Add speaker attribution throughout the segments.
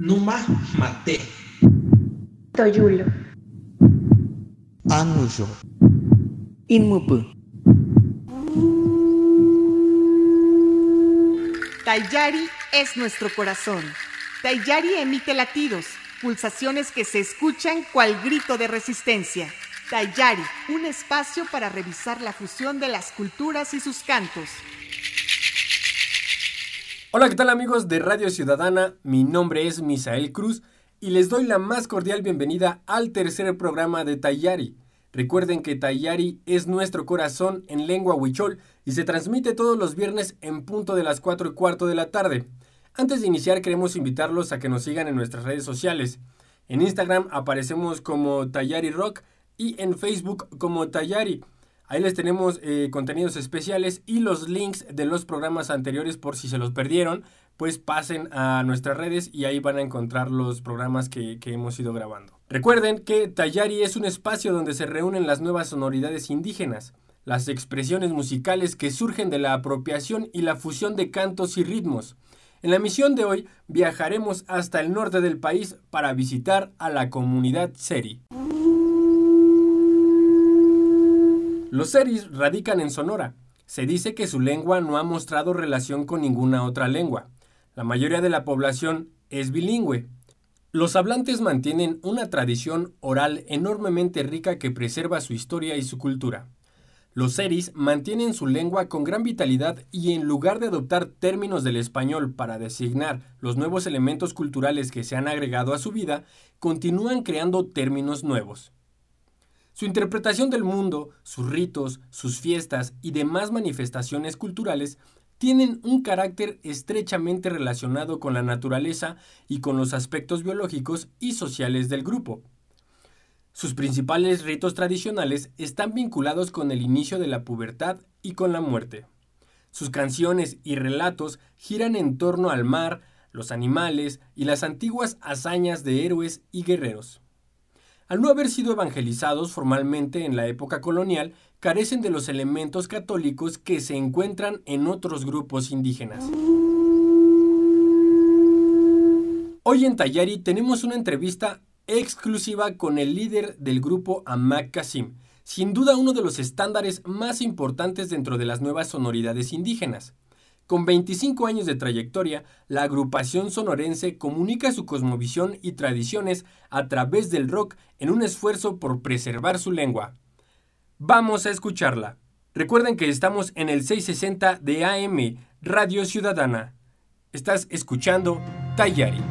Speaker 1: Numa Mate.
Speaker 2: Toyulo.
Speaker 3: Anuyo.
Speaker 4: Inmupu.
Speaker 5: Tayari es nuestro corazón. Tayari emite latidos, pulsaciones que se escuchan cual grito de resistencia. Tayari, un espacio para revisar la fusión de las culturas y sus cantos.
Speaker 6: Hola, ¿qué tal amigos de Radio Ciudadana? Mi nombre es Misael Cruz y les doy la más cordial bienvenida al tercer programa de Tayari. Recuerden que Tayari es nuestro corazón en lengua huichol y se transmite todos los viernes en punto de las 4 y cuarto de la tarde. Antes de iniciar queremos invitarlos a que nos sigan en nuestras redes sociales. En Instagram aparecemos como Tayari Rock y en Facebook como Tayari. Ahí les tenemos eh, contenidos especiales y los links de los programas anteriores por si se los perdieron, pues pasen a nuestras redes y ahí van a encontrar los programas que, que hemos ido grabando. Recuerden que Tayari es un espacio donde se reúnen las nuevas sonoridades indígenas, las expresiones musicales que surgen de la apropiación y la fusión de cantos y ritmos. En la misión de hoy viajaremos hasta el norte del país para visitar a la comunidad Seri. Los seris radican en Sonora. Se dice que su lengua no ha mostrado relación con ninguna otra lengua. La mayoría de la población es bilingüe. Los hablantes mantienen una tradición oral enormemente rica que preserva su historia y su cultura. Los seris mantienen su lengua con gran vitalidad y en lugar de adoptar términos del español para designar los nuevos elementos culturales que se han agregado a su vida, continúan creando términos nuevos. Su interpretación del mundo, sus ritos, sus fiestas y demás manifestaciones culturales tienen un carácter estrechamente relacionado con la naturaleza y con los aspectos biológicos y sociales del grupo. Sus principales ritos tradicionales están vinculados con el inicio de la pubertad y con la muerte. Sus canciones y relatos giran en torno al mar, los animales y las antiguas hazañas de héroes y guerreros al no haber sido evangelizados formalmente en la época colonial, carecen de los elementos católicos que se encuentran en otros grupos indígenas. Hoy en Tayari tenemos una entrevista exclusiva con el líder del grupo Amak Kasim, sin duda uno de los estándares más importantes dentro de las nuevas sonoridades indígenas. Con 25 años de trayectoria, la agrupación sonorense comunica su cosmovisión y tradiciones a través del rock en un esfuerzo por preservar su lengua. Vamos a escucharla. Recuerden que estamos en el 660 de AM, Radio Ciudadana. Estás escuchando Tayari.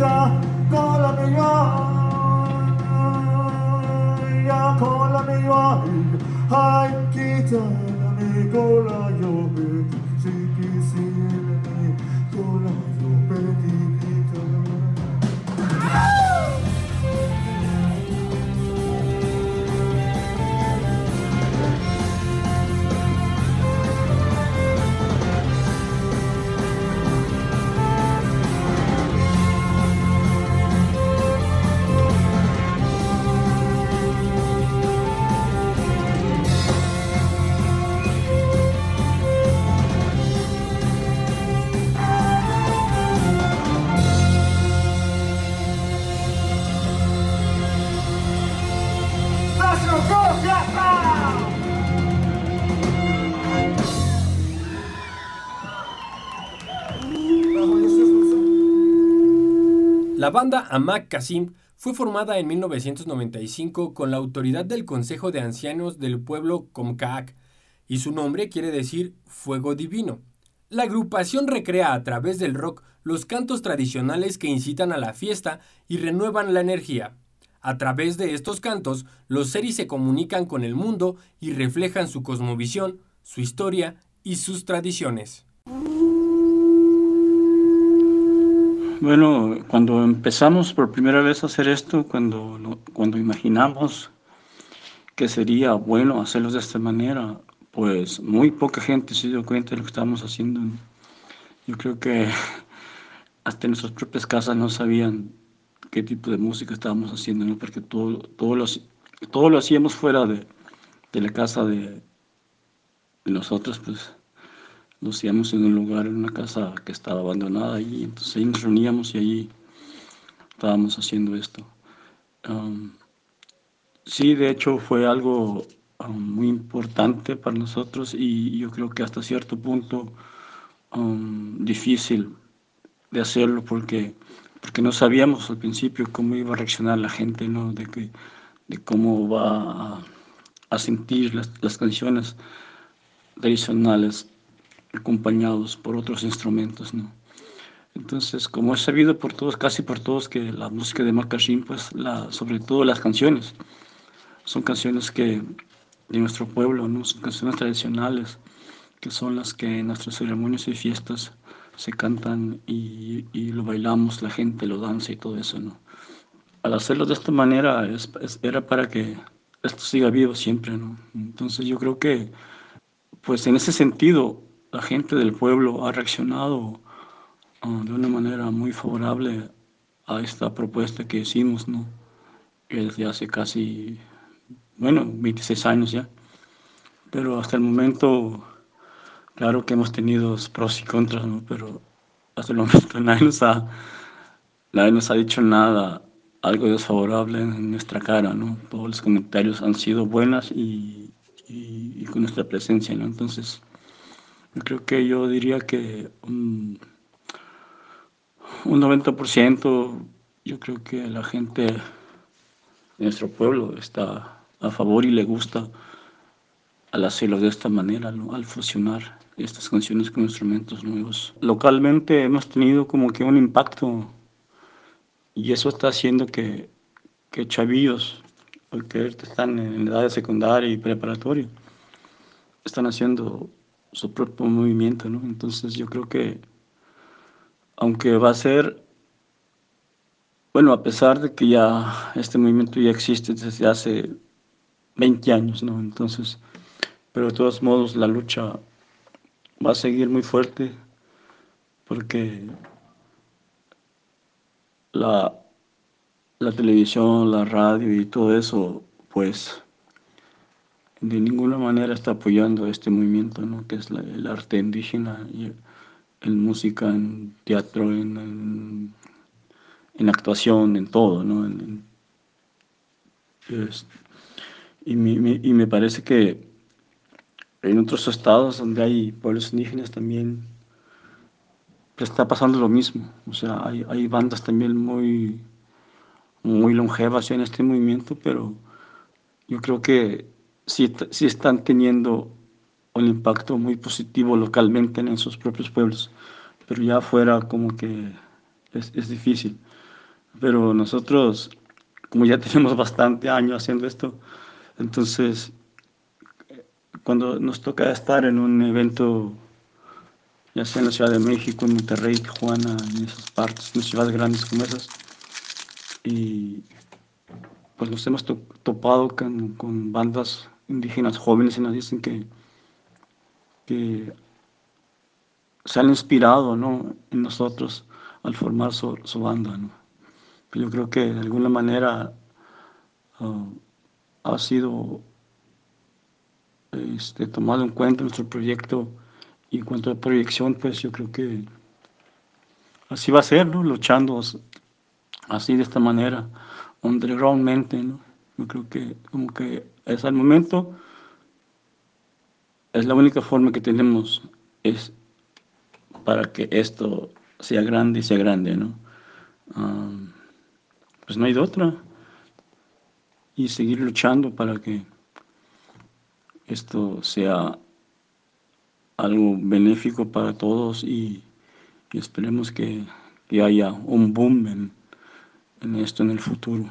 Speaker 6: ta ko la
Speaker 1: mi wa ya ko la mi wa hai ki ta la mi ko la
Speaker 6: La banda Amak Kasim fue formada en 1995 con la autoridad del Consejo de Ancianos del pueblo Comcaac y su nombre quiere decir fuego divino. La agrupación recrea a través del rock los cantos tradicionales que incitan a la fiesta y renuevan la energía. A través de estos cantos, los series se comunican con el mundo y reflejan su cosmovisión, su historia y sus tradiciones.
Speaker 1: Bueno, cuando empezamos por primera vez a hacer esto, cuando, cuando imaginamos que sería bueno hacerlo de esta manera, pues muy poca gente se dio cuenta de lo que estábamos haciendo. Yo creo que hasta en nuestras propias casas no sabían qué tipo de música estábamos haciendo, ¿no? porque todo, todo, lo, todo lo hacíamos fuera de, de la casa de, de, nosotros, pues lo hacíamos en un lugar, en una casa que estaba abandonada y entonces ahí nos reuníamos y allí estábamos haciendo esto. Um, sí, de hecho fue algo Um, muy importante para nosotros y yo creo que hasta cierto punto um, difícil de hacerlo porque, porque no sabíamos al principio cómo iba a reaccionar la gente, ¿no? de, que, de cómo va a, a sentir las, las, canciones tradicionales acompañados por otros instrumentos. ¿no? Entonces, como es sabido por todos, casi por todos, que la música de Macachín, pues la, sobre todo las canciones, son canciones que de nuestro pueblo, ¿no? Son canciones tradicionales, que son las que en nuestras ceremonias y fiestas se cantan y, y, lo bailamos, la gente lo danza y todo eso, ¿no? Al hacerlo de esta manera es, era para que esto siga vivo siempre, ¿no? Entonces yo creo que, pues en ese sentido, la gente del pueblo ha reaccionado uh, de una manera muy favorable a esta propuesta que hicimos, ¿no? Desde hace casi bueno, 26 años ya. Pero hasta el momento, claro que hemos tenido pros y contras, ¿no? pero hasta el momento nadie nos ha, nadie nos ha dicho nada, algo desfavorable en nuestra cara, ¿no? Todos los comentarios han sido buenas y, y, con nuestra presencia, ¿no? Entonces, yo creo que yo diría que un, un 90%, yo creo que la gente de nuestro pueblo está a favor y le gusta al hacerlo de esta manera, al fusionar estas canciones con instrumentos nuevos. Localmente hemos tenido como que un impacto y eso está haciendo que, que chavillos, que están en edad de secundaria y preparatoria, están haciendo su propio movimiento, ¿no? Entonces yo creo que, aunque va a ser, bueno, a pesar de que ya este movimiento ya existe desde hace 20 años, ¿no? Entonces, pero de todos modos la lucha va a seguir muy fuerte porque la, la televisión, la radio y todo eso, pues de ninguna manera está apoyando este movimiento, ¿no? que es el arte indígena, y en música, en teatro, en, en, actuación, en todo. ¿no? Y me, y me parece que en otros estados donde hay pueblos indígenas también está pasando lo mismo. O sea, hay, hay bandas también muy, muy longevas en este movimiento, pero yo creo que sí, sí están teniendo un impacto muy positivo localmente en sus propios pueblos, pero ya afuera como que es, es difícil. Pero nosotros, como ya tenemos bastante años haciendo esto, entonces, cuando nos toca estar en un evento, ya sea en la Ciudad de México, en Monterrey, Tijuana, en esas partes, en ciudades grandes como esas, y pues nos hemos topado con, bandas indígenas jóvenes y nos dicen que, que se han inspirado ¿no? en nosotros al formar su, banda. ¿no? Yo creo que de alguna manera uh, ha sido este, tomado en cuenta nuestro proyecto y en cuanto a proyección, pues yo creo que así va a ser, ¿no? Luchando así de esta manera, undergroundmente, ¿no? Yo creo que como que es al momento, es la única forma que tenemos es para que esto sea grande y sea grande, ¿no? Pues no hay de otra y seguir luchando para que esto sea algo benéfico para todos y, esperemos que, haya un boom en esto en el futuro.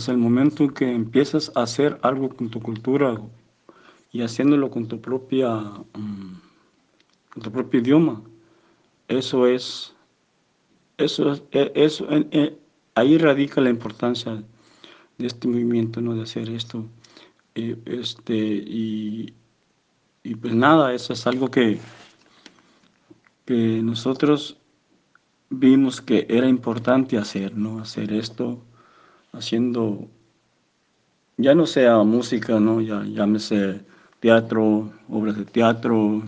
Speaker 1: Desde el momento en que empiezas a hacer algo con tu cultura y haciéndolo con tu propia, mm, con tu propio idioma, eso es, eso es, e, eso, ahí radica la importancia de este movimiento, ¿no? De hacer esto. este, y, y pues nada, eso es algo que, que nosotros vimos que era importante hacer, ¿no? Hacer esto haciendo, ya no sea música, ¿no? Ya, llámese teatro, obras de teatro,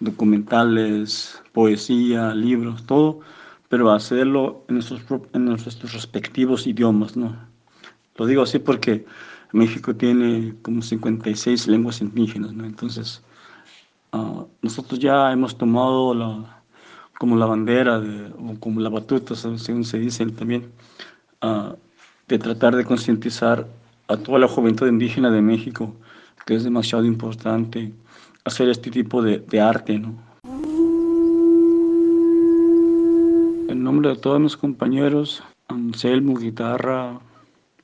Speaker 1: documentales, poesía, libros, todo, pero hacerlo en nuestros, en nuestros respectivos idiomas, ¿no? Lo digo así porque México tiene como 56 lenguas indígenas, ¿no? Entonces, uh, nosotros ya hemos tomado la, como la bandera, de, o como la batuta, según se dice también, uh, de tratar de concientizar a toda la juventud indígena de México, que es demasiado importante hacer este tipo de, arte, ¿no? En nombre de todos mis compañeros, Anselmo, guitarra,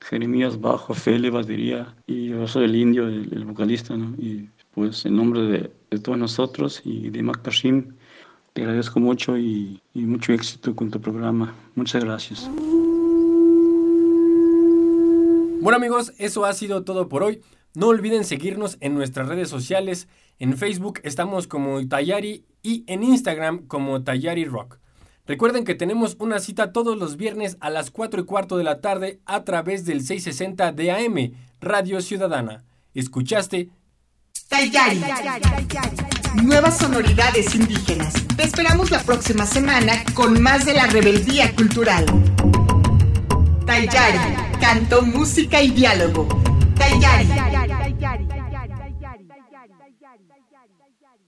Speaker 1: Jeremías Bajo, Fele, batería, y yo soy el indio, el, vocalista, ¿no? Y pues en nombre de, de todos nosotros y de Makashim, te agradezco mucho y, y mucho éxito con tu programa. Muchas gracias.
Speaker 6: Bueno amigos, eso ha sido todo por hoy. No olviden seguirnos en nuestras redes sociales. En Facebook estamos como Tayari y en Instagram como Tayari Rock. Recuerden que tenemos una cita todos los viernes a las 4 y cuarto de la tarde a través del 660 de AM, Radio Ciudadana. ¿Escuchaste?
Speaker 5: Tayari. Nuevas sonoridades indígenas. Te esperamos la próxima semana con más de la rebeldía cultural. Tayari, canto, música y diálogo. Tayari.